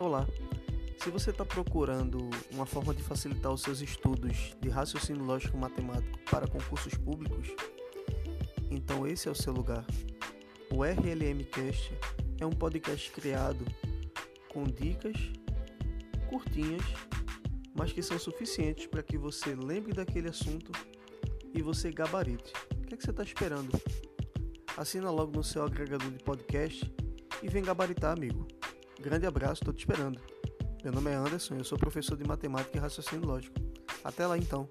Olá! Se você está procurando uma forma de facilitar os seus estudos de raciocínio lógico matemático para concursos públicos, então esse é o seu lugar. O RLMcast é um podcast criado com dicas curtinhas, mas que são suficientes para que você lembre daquele assunto e você gabarite. O que, é que você está esperando? Assina logo no seu agregador de podcast e vem gabaritar, amigo. Grande abraço, estou te esperando. Meu nome é Anderson, eu sou professor de matemática e raciocínio lógico. Até lá então.